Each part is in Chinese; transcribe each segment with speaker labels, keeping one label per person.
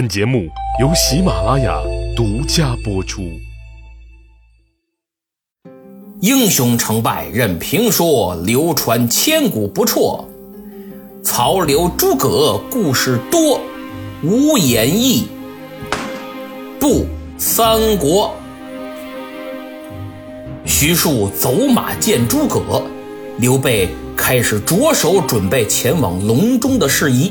Speaker 1: 本节目由喜马拉雅独家播出。
Speaker 2: 英雄成败任评说，流传千古不辍。曹刘诸葛故事多，无演义不三国。徐庶走马见诸葛，刘备开始着手准备前往隆中的事宜。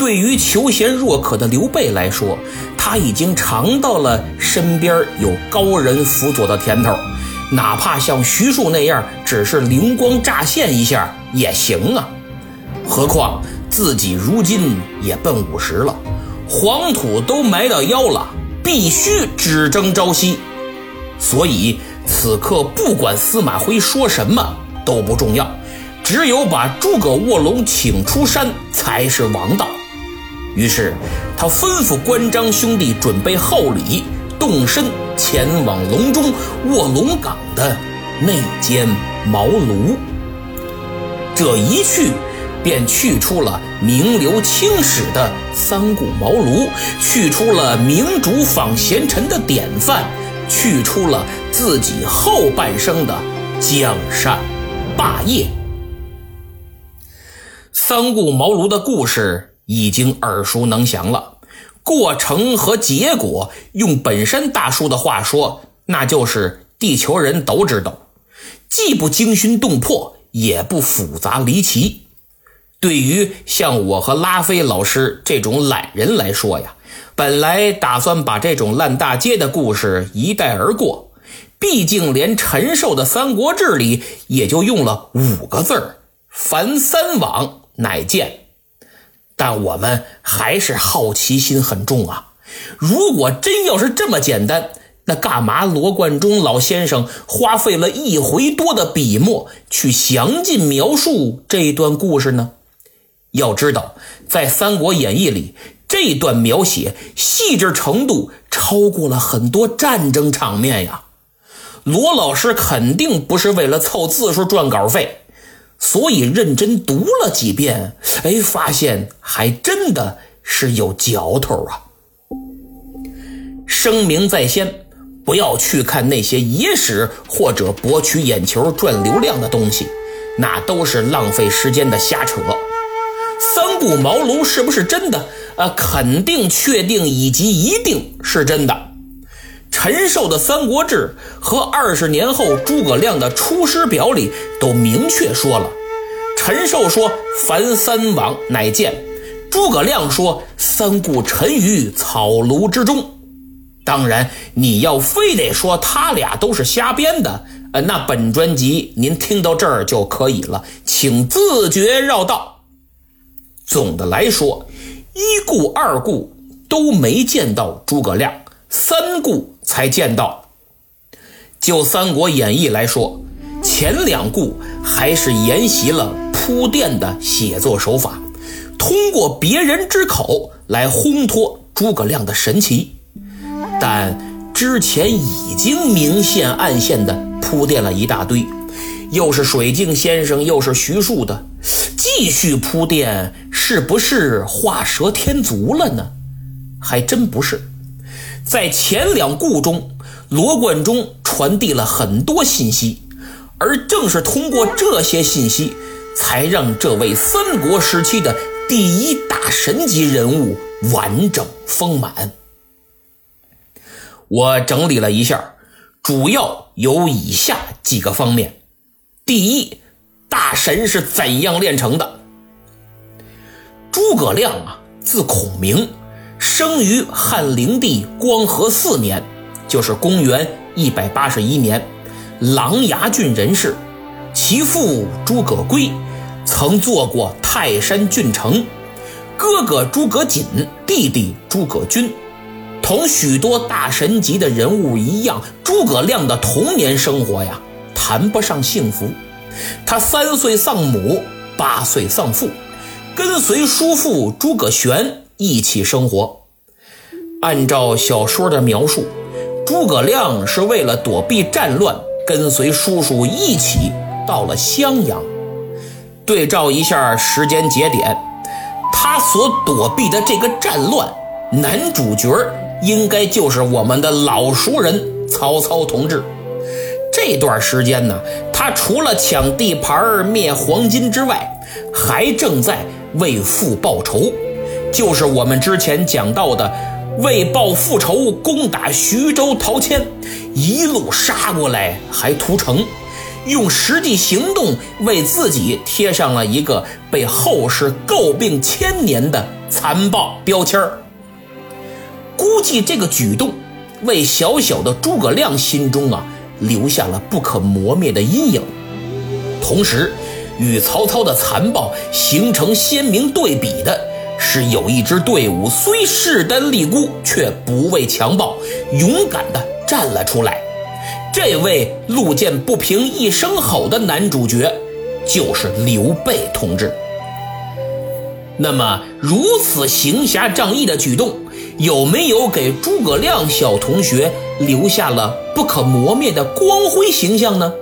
Speaker 2: 对于求贤若渴的刘备来说，他已经尝到了身边有高人辅佐的甜头，哪怕像徐庶那样只是灵光乍现一下也行啊。何况自己如今也奔五十了，黄土都埋到腰了，必须只争朝夕。所以此刻不管司马徽说什么都不重要，只有把诸葛卧龙请出山才是王道。于是，他吩咐关张兄弟准备厚礼，动身前往隆中卧龙岗的那间茅庐。这一去，便去出了名留青史的三顾茅庐，去出了明主访贤臣的典范，去出了自己后半生的江山霸业。三顾茅庐的故事。已经耳熟能详了，过程和结果，用本山大叔的话说，那就是地球人都知道，既不惊心动魄，也不复杂离奇。对于像我和拉菲老师这种懒人来说呀，本来打算把这种烂大街的故事一带而过，毕竟连陈寿的《三国志》里也就用了五个字儿：“凡三往，乃见。”但我们还是好奇心很重啊！如果真要是这么简单，那干嘛罗贯中老先生花费了一回多的笔墨去详尽描述这段故事呢？要知道，在《三国演义》里，这段描写细致程度超过了很多战争场面呀。罗老师肯定不是为了凑字数赚稿费。所以认真读了几遍，哎，发现还真的是有嚼头啊！声明在先，不要去看那些野史或者博取眼球、赚流量的东西，那都是浪费时间的瞎扯。三顾茅庐是不是真的？呃，肯定、确定以及一定是真的。陈寿的《三国志》和二十年后诸葛亮的《出师表》里都明确说了，陈寿说“凡三往，乃见”，诸葛亮说“三顾臣于草庐之中”。当然，你要非得说他俩都是瞎编的，呃，那本专辑您听到这儿就可以了，请自觉绕道。总的来说，一顾、二顾都没见到诸葛亮，三顾。才见到。就《三国演义》来说，前两部还是沿袭了铺垫的写作手法，通过别人之口来烘托诸葛亮的神奇。但之前已经明线暗线的铺垫了一大堆，又是水镜先生，又是徐庶的，继续铺垫，是不是画蛇添足了呢？还真不是。在前两故中，罗贯中传递了很多信息，而正是通过这些信息，才让这位三国时期的第一大神级人物完整丰满。我整理了一下，主要有以下几个方面：第一，大神是怎样炼成的？诸葛亮啊，字孔明。生于汉灵帝光和四年，就是公元一百八十一年，琅琊郡人士。其父诸葛圭曾做过泰山郡丞，哥哥诸葛瑾，弟弟诸葛均，同许多大神级的人物一样，诸葛亮的童年生活呀，谈不上幸福。他三岁丧母，八岁丧父，跟随叔父诸葛玄。一起生活。按照小说的描述，诸葛亮是为了躲避战乱，跟随叔叔一起到了襄阳。对照一下时间节点，他所躲避的这个战乱，男主角应该就是我们的老熟人曹操同志。这段时间呢，他除了抢地盘、灭黄巾之外，还正在为父报仇，就是我们之前讲到的，为报复仇攻打徐州陶谦，一路杀过来还屠城，用实际行动为自己贴上了一个被后世诟病千年的残暴标签估计这个举动，为小小的诸葛亮心中啊。留下了不可磨灭的阴影。同时，与曹操的残暴形成鲜明对比的是，有一支队伍虽势单力孤，却不畏强暴，勇敢地站了出来。这位路见不平一声吼的男主角，就是刘备同志。那么，如此行侠仗义的举动，有没有给诸葛亮小同学留下了不可磨灭的光辉形象呢？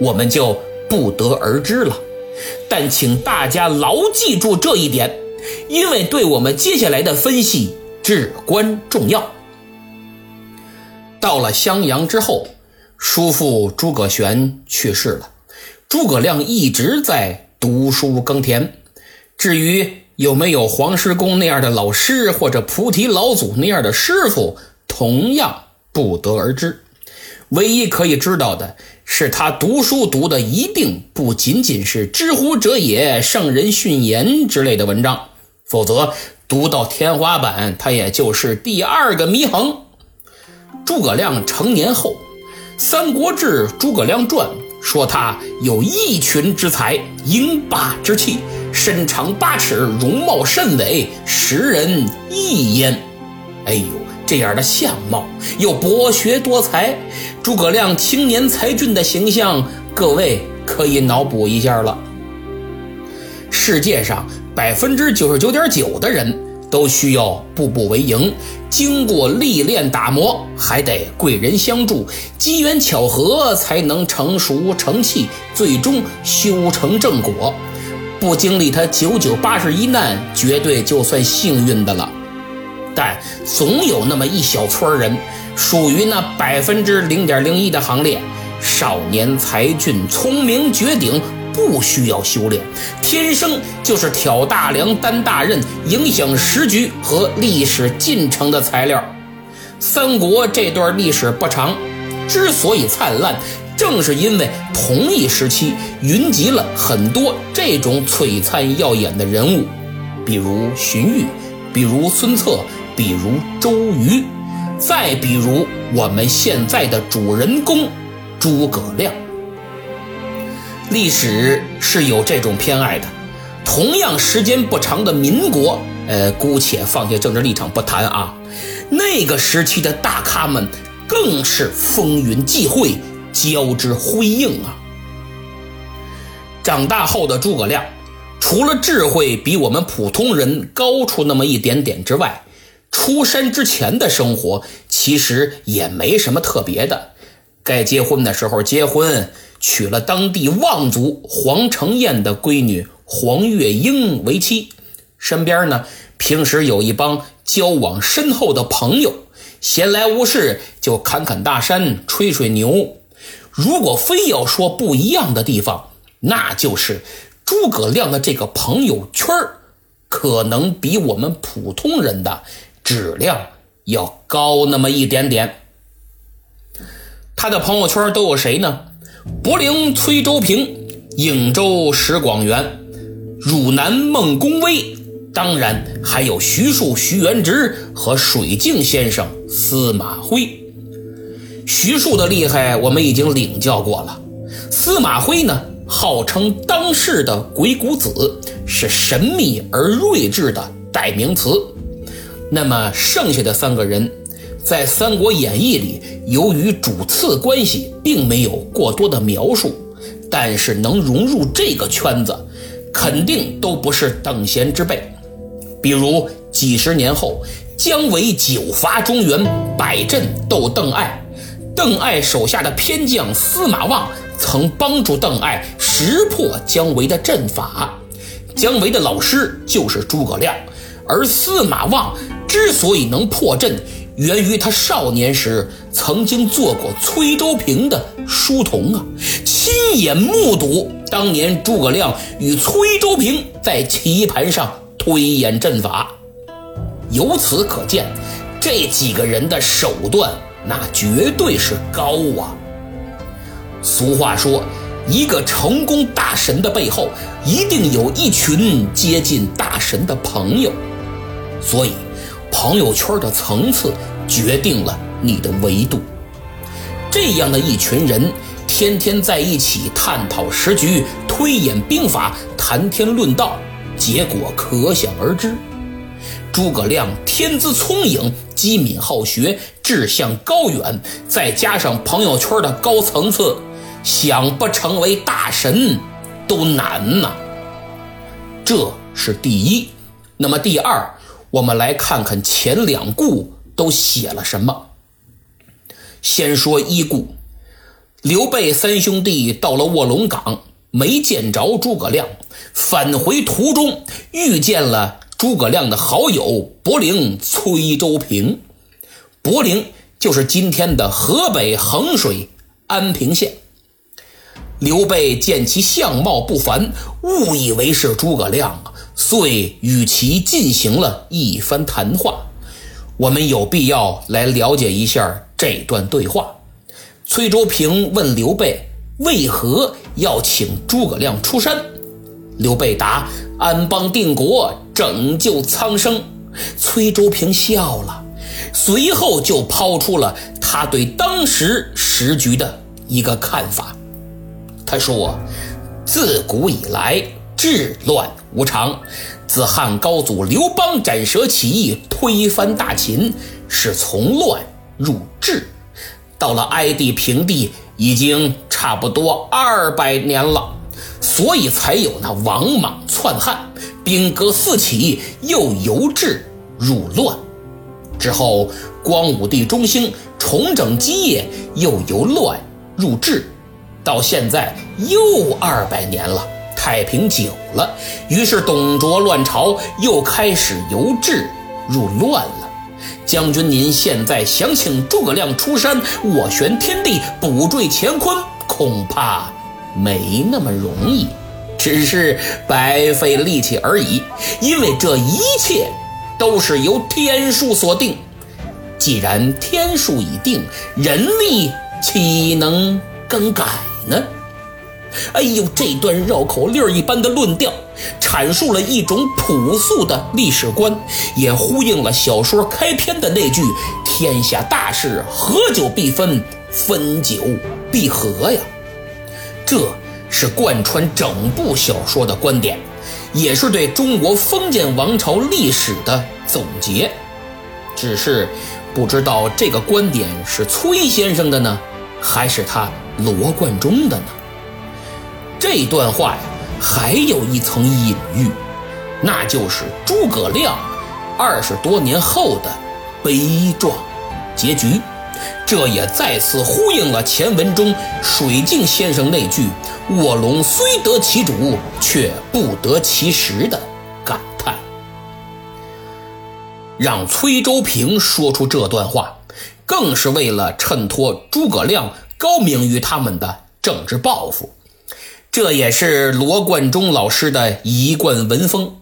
Speaker 2: 我们就不得而知了。但请大家牢记住这一点，因为对我们接下来的分析至关重要。到了襄阳之后，叔父诸葛玄去世了，诸葛亮一直在读书耕田。至于有没有黄石公那样的老师，或者菩提老祖那样的师傅，同样不得而知。唯一可以知道的是，他读书读的一定不仅仅是“知乎者也”“圣人训言”之类的文章，否则读到天花板，他也就是第二个祢衡。诸葛亮成年后，《三国志·诸葛亮传》说他有一群之才，英霸之气。身长八尺，容貌甚伟，时人异焉。哎呦，这样的相貌又博学多才，诸葛亮青年才俊的形象，各位可以脑补一下了。世界上百分之九十九点九的人都需要步步为营，经过历练打磨，还得贵人相助，机缘巧合才能成熟成器，最终修成正果。不经历他九九八十一难，绝对就算幸运的了。但总有那么一小撮人，属于那百分之零点零一的行列。少年才俊，聪明绝顶，不需要修炼，天生就是挑大梁、担大任、影响时局和历史进程的材料。三国这段历史不长，之所以灿烂。正是因为同一时期云集了很多这种璀璨耀眼的人物，比如荀彧，比如孙策，比如周瑜，再比如我们现在的主人公诸葛亮。历史是有这种偏爱的。同样时间不长的民国，呃，姑且放下政治立场不谈啊，那个时期的大咖们更是风云际会。交织辉映啊！长大后的诸葛亮，除了智慧比我们普通人高出那么一点点之外，出山之前的生活其实也没什么特别的。该结婚的时候结婚，娶了当地望族黄承彦的闺女黄月英为妻。身边呢，平时有一帮交往深厚的朋友，闲来无事就侃侃大山，吹吹牛。如果非要说不一样的地方，那就是诸葛亮的这个朋友圈可能比我们普通人的质量要高那么一点点。他的朋友圈都有谁呢？柏林崔周平、颍州石广元、汝南孟公威，当然还有徐庶、徐元直和水镜先生司马徽。徐庶的厉害，我们已经领教过了。司马徽呢，号称当世的鬼谷子，是神秘而睿智的代名词。那么剩下的三个人，在《三国演义》里，由于主次关系，并没有过多的描述，但是能融入这个圈子，肯定都不是等闲之辈。比如几十年后，姜维九伐中原，摆阵斗邓艾。邓艾手下的偏将司马望曾帮助邓艾识破姜维的阵法，姜维的老师就是诸葛亮，而司马望之所以能破阵，源于他少年时曾经做过崔州平的书童啊，亲眼目睹当年诸葛亮与崔州平在棋盘上推演阵法。由此可见，这几个人的手段那绝对是高啊。俗话说，一个成功大神的背后，一定有一群接近大神的朋友，所以，朋友圈的层次决定了你的维度。这样的一群人，天天在一起探讨时局、推演兵法、谈天论道，结果可想而知。诸葛亮天资聪颖、机敏好学、志向高远，再加上朋友圈的高层次。想不成为大神都难呐，这是第一。那么第二，我们来看看前两故都写了什么。先说一故，刘备三兄弟到了卧龙岗，没见着诸葛亮，返回途中遇见了诸葛亮的好友柏陵崔州平。柏陵就是今天的河北衡水安平县。刘备见其相貌不凡，误以为是诸葛亮啊，遂与其进行了一番谈话。我们有必要来了解一下这段对话。崔州平问刘备为何要请诸葛亮出山，刘备答：“安邦定国，拯救苍生。”崔州平笑了，随后就抛出了。他对当时时局的一个看法。他说：“自古以来，治乱无常。自汉高祖刘邦斩蛇起义，推翻大秦，是从乱入治。到了哀帝平帝，已经差不多二百年了，所以才有那王莽篡汉，兵戈四起，又由治入乱。之后，光武帝中兴，重整基业，又由乱入治。”到现在又二百年了，太平久了，于是董卓乱朝又开始由治入乱了。将军，您现在想请诸葛亮出山斡旋天地、补缀乾坤，恐怕没那么容易，只是白费力气而已。因为这一切都是由天数所定，既然天数已定，人力岂能更改？呢？哎呦，这段绕口令一般的论调，阐述了一种朴素的历史观，也呼应了小说开篇的那句“天下大事，合久必分，分久必合”呀。这是贯穿整部小说的观点，也是对中国封建王朝历史的总结。只是不知道这个观点是崔先生的呢，还是他？罗贯中的呢？这段话呀，还有一层隐喻，那就是诸葛亮二十多年后的悲壮结局。这也再次呼应了前文中水镜先生那句“卧龙虽得其主，却不得其时”的感叹。让崔州平说出这段话，更是为了衬托诸葛亮。高明于他们的政治抱负，这也是罗贯中老师的一贯文风。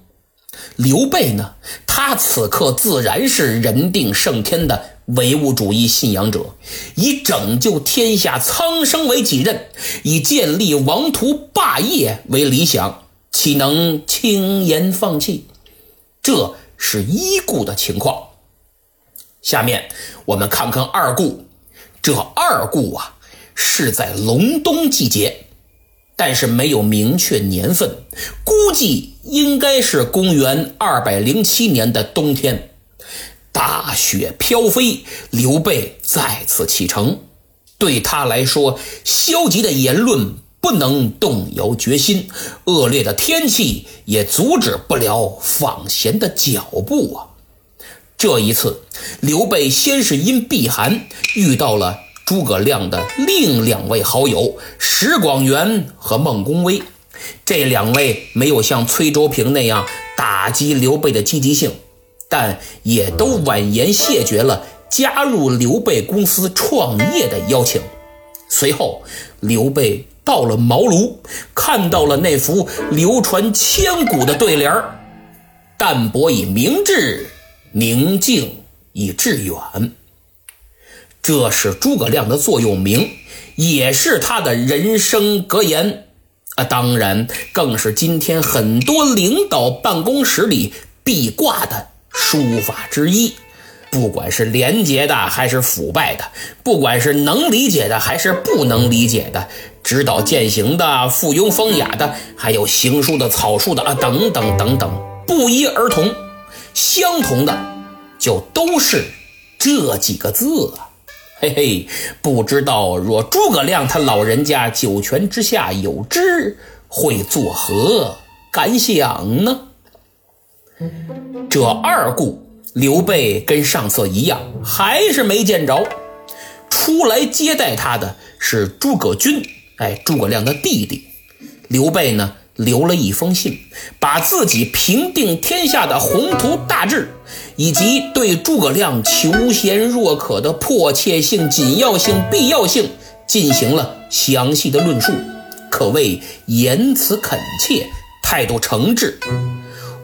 Speaker 2: 刘备呢，他此刻自然是人定胜天的唯物主义信仰者，以拯救天下苍生为己任，以建立王图霸业为理想，岂能轻言放弃？这是一故的情况。下面我们看看二故，这二故啊。是在隆冬季节，但是没有明确年份，估计应该是公元二百零七年的冬天。大雪飘飞，刘备再次启程。对他来说，消极的言论不能动摇决心，恶劣的天气也阻止不了访贤的脚步啊！这一次，刘备先是因避寒遇到了。诸葛亮的另两位好友石广元和孟公威，这两位没有像崔州平那样打击刘备的积极性，但也都婉言谢绝了加入刘备公司创业的邀请。随后，刘备到了茅庐，看到了那幅流传千古的对联儿：“淡泊以明志，宁静以致远。”这是诸葛亮的座右铭，也是他的人生格言啊！当然，更是今天很多领导办公室里必挂的书法之一。不管是廉洁的还是腐败的，不管是能理解的还是不能理解的，指导践行的、附庸风雅的，还有行书的、草书的啊，等等等等，不一而同。相同的，就都是这几个字啊。嘿嘿，不知道若诸葛亮他老人家九泉之下有知，会作何感想呢？这二顾刘备跟上次一样，还是没见着。出来接待他的是诸葛均，哎，诸葛亮的弟弟。刘备呢？留了一封信，把自己平定天下的宏图大志，以及对诸葛亮求贤若渴的迫切性、紧要性、必要性进行了详细的论述，可谓言辞恳切，态度诚挚。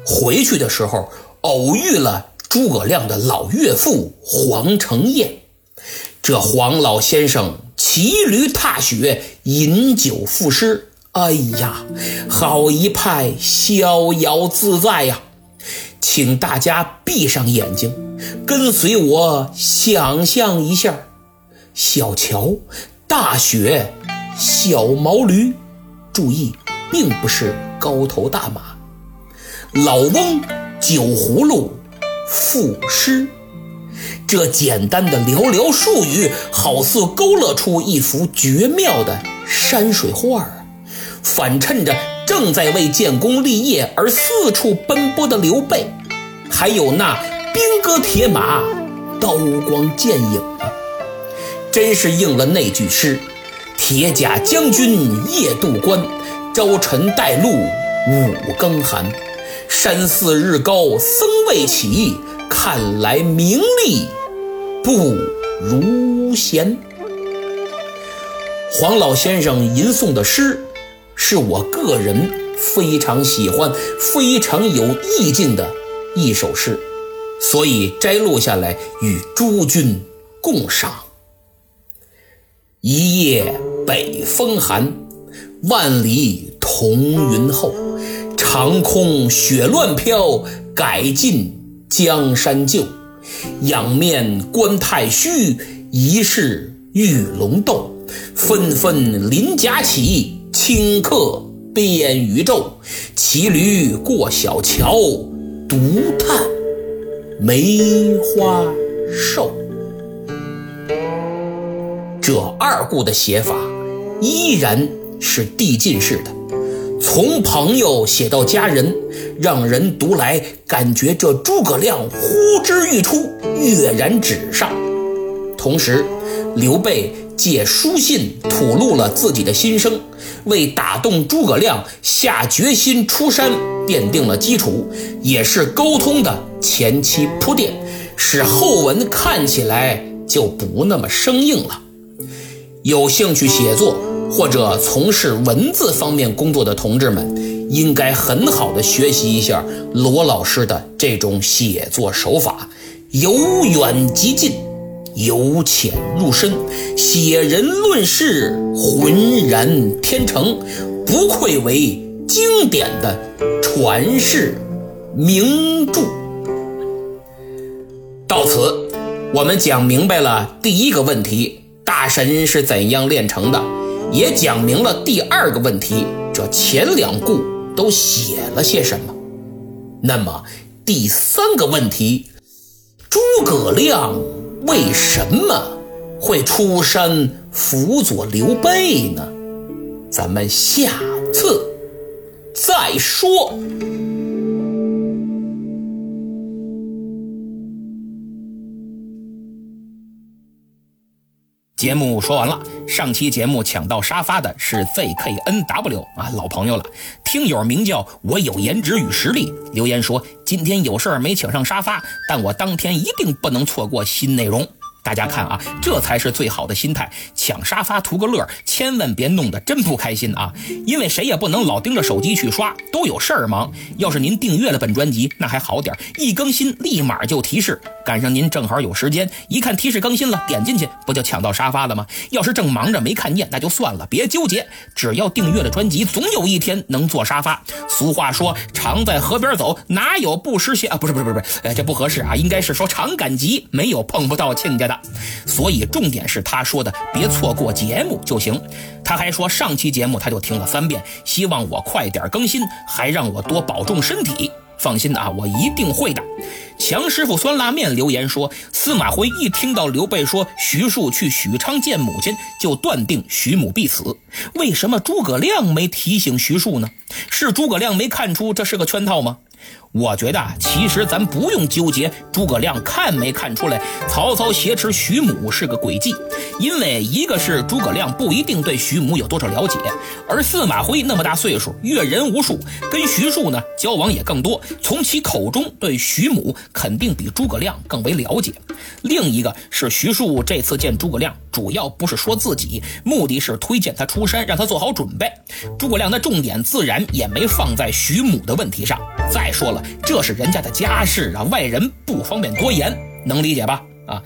Speaker 2: 回去的时候，偶遇了诸葛亮的老岳父黄承彦，这黄老先生骑驴踏雪，饮酒赋诗。哎呀，好一派逍遥自在呀！请大家闭上眼睛，跟随我想象一下：小桥、大雪、小毛驴，注意，并不是高头大马。老翁酒葫芦赋诗，这简单的寥寥数语，好似勾勒出一幅绝妙的山水画儿。反衬着正在为建功立业而四处奔波的刘备，还有那兵戈铁马、刀光剑影啊，真是应了那句诗：“铁甲将军夜渡关，朝晨带路五更寒。山寺日高僧未起，看来名利不如闲。”黄老先生吟诵的诗。是我个人非常喜欢、非常有意境的一首诗，所以摘录下来与诸君共赏。一夜北风寒，万里彤云后。长空雪乱飘，改尽江山旧。仰面观太虚，疑是玉龙斗。纷纷鳞甲起。顷刻边宇宙，骑驴过小桥，独叹梅花瘦。这二顾的写法依然是递进式的，从朋友写到家人，让人读来感觉这诸葛亮呼之欲出，跃然纸上。同时，刘备。借书信吐露了自己的心声，为打动诸葛亮下决心出山奠定了基础，也是沟通的前期铺垫，使后文看起来就不那么生硬了。有兴趣写作或者从事文字方面工作的同志们，应该很好的学习一下罗老师的这种写作手法，由远及近。由浅入深，写人论事，浑然天成，不愧为经典的传世名著。到此，我们讲明白了第一个问题：大神是怎样炼成的，也讲明了第二个问题：这前两故都写了些什么。那么第三个问题，诸葛亮。为什么会出山辅佐刘备呢？咱们下次再说。节目说完了，上期节目抢到沙发的是 ZKNW 啊，老朋友了。听友名叫我有颜值与实力，留言说今天有事儿没抢上沙发，但我当天一定不能错过新内容。大家看啊，这才是最好的心态。抢沙发图个乐，千万别弄得真不开心啊！因为谁也不能老盯着手机去刷，都有事儿忙。要是您订阅了本专辑，那还好点，一更新立马就提示，赶上您正好有时间，一看提示更新了，点进去不就抢到沙发了吗？要是正忙着没看见，那就算了，别纠结。只要订阅了专辑，总有一天能坐沙发。俗话说，常在河边走，哪有不湿鞋啊？不是不是不是不是，这不合适啊，应该是说常赶集，没有碰不到亲家的。所以重点是他说的，别错过节目就行。他还说上期节目他就听了三遍，希望我快点更新，还让我多保重身体。放心啊，我一定会的。强师傅酸辣面留言说，司马徽一听到刘备说徐庶去许昌见母亲，就断定徐母必死。为什么诸葛亮没提醒徐庶呢？是诸葛亮没看出这是个圈套吗？我觉得啊，其实咱不用纠结诸葛亮看没看出来曹操挟持徐母是个诡计，因为一个是诸葛亮不一定对徐母有多少了解，而司马徽那么大岁数，阅人无数，跟徐庶呢交往也更多，从其口中对徐母肯定比诸葛亮更为了解。另一个是徐庶这次见诸葛亮，主要不是说自己，目的是推荐他出山，让他做好准备。诸葛亮的重点自然也没放在徐母的问题上。再说了，这是人家的家事啊，外人不方便多言，能理解吧？啊，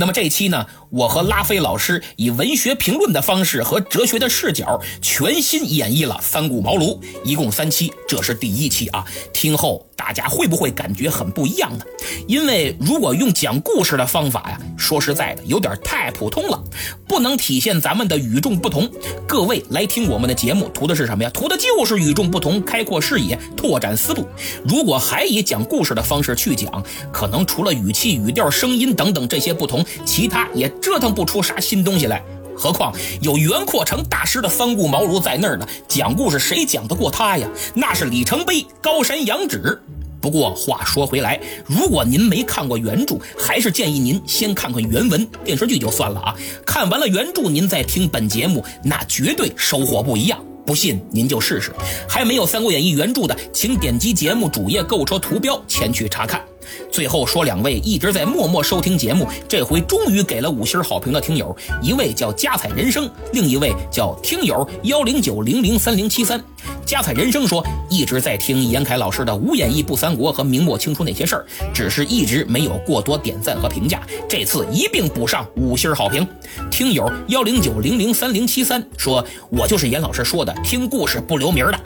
Speaker 2: 那么这一期呢，我和拉菲老师以文学评论的方式和哲学的视角，全新演绎了三顾茅庐，一共三期，这是第一期啊，听后。大家会不会感觉很不一样呢？因为如果用讲故事的方法呀，说实在的，有点太普通了，不能体现咱们的与众不同。各位来听我们的节目，图的是什么呀？图的就是与众不同，开阔视野，拓展思路。如果还以讲故事的方式去讲，可能除了语气、语调、声音等等这些不同，其他也折腾不出啥新东西来。何况有袁阔成大师的三顾茅庐在那儿呢，讲故事谁讲得过他呀？那是里程碑，高山仰止。不过话说回来，如果您没看过原著，还是建议您先看看原文电视剧就算了啊。看完了原著，您再听本节目，那绝对收获不一样。不信您就试试。还没有《三国演义》原著的，请点击节目主页购车图标前去查看。最后说两位一直在默默收听节目，这回终于给了五星好评的听友，一位叫加彩人生，另一位叫听友幺零九零零三零七三。加彩人生说，一直在听严凯老师的《无演义不三国》和《明末清初那些事儿》，只是一直没有过多点赞和评价，这次一并补上五星好评。听友幺零九零零三零七三说，我就是严老师说的听故事不留名的。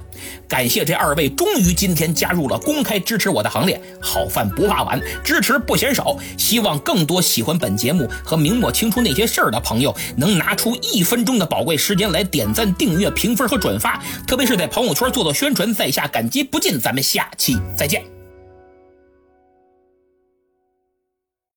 Speaker 2: 感谢这二位终于今天加入了公开支持我的行列，好饭不发完，支持不嫌少。希望更多喜欢本节目和明末清初那些事儿的朋友，能拿出一分钟的宝贵时间来点赞、订阅、评分和转发，特别是在朋友圈做做宣传，在下感激不尽。咱们下期再见。